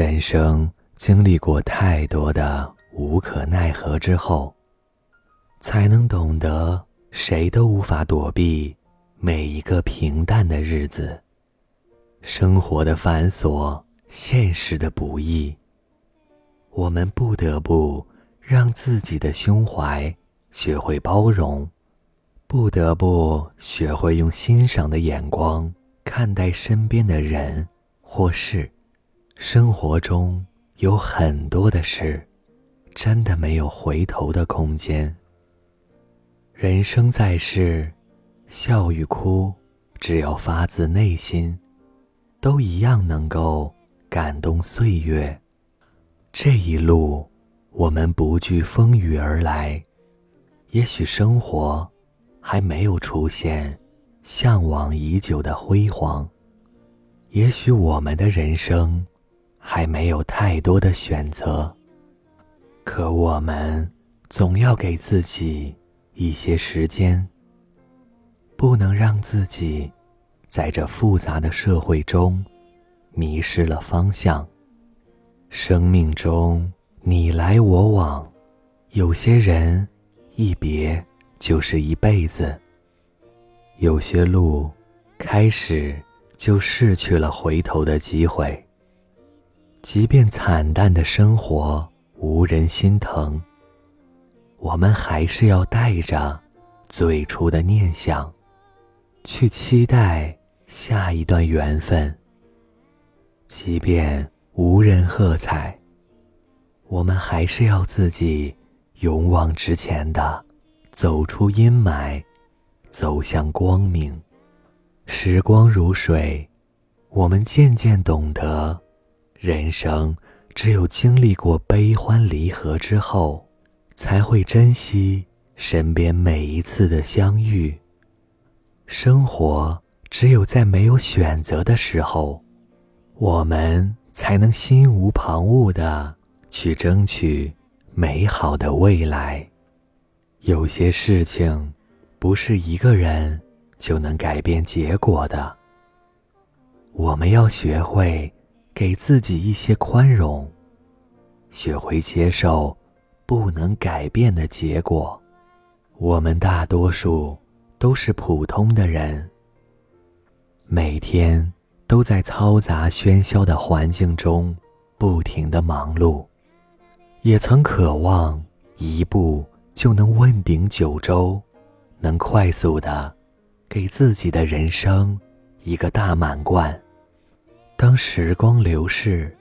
人生经历过太多的无可奈何之后，才能懂得谁都无法躲避每一个平淡的日子。生活的繁琐，现实的不易，我们不得不让自己的胸怀学会包容，不得不学会用欣赏的眼光看待身边的人或事。生活中有很多的事，真的没有回头的空间。人生在世，笑与哭，只要发自内心，都一样能够感动岁月。这一路，我们不惧风雨而来，也许生活还没有出现向往已久的辉煌，也许我们的人生。还没有太多的选择，可我们总要给自己一些时间，不能让自己在这复杂的社会中迷失了方向。生命中你来我往，有些人一别就是一辈子，有些路开始就失去了回头的机会。即便惨淡的生活无人心疼，我们还是要带着最初的念想，去期待下一段缘分。即便无人喝彩，我们还是要自己勇往直前的，走出阴霾，走向光明。时光如水，我们渐渐懂得。人生只有经历过悲欢离合之后，才会珍惜身边每一次的相遇。生活只有在没有选择的时候，我们才能心无旁骛的去争取美好的未来。有些事情，不是一个人就能改变结果的。我们要学会。给自己一些宽容，学会接受不能改变的结果。我们大多数都是普通的人，每天都在嘈杂喧嚣的环境中不停的忙碌，也曾渴望一步就能问鼎九州，能快速的给自己的人生一个大满贯。当时光流逝，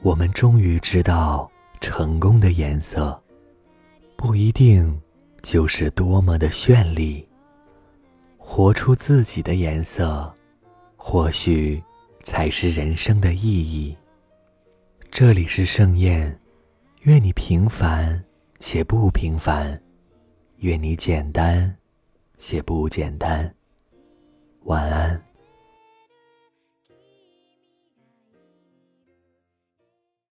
我们终于知道，成功的颜色不一定就是多么的绚丽。活出自己的颜色，或许才是人生的意义。这里是盛宴，愿你平凡且不平凡，愿你简单且不简单。晚安。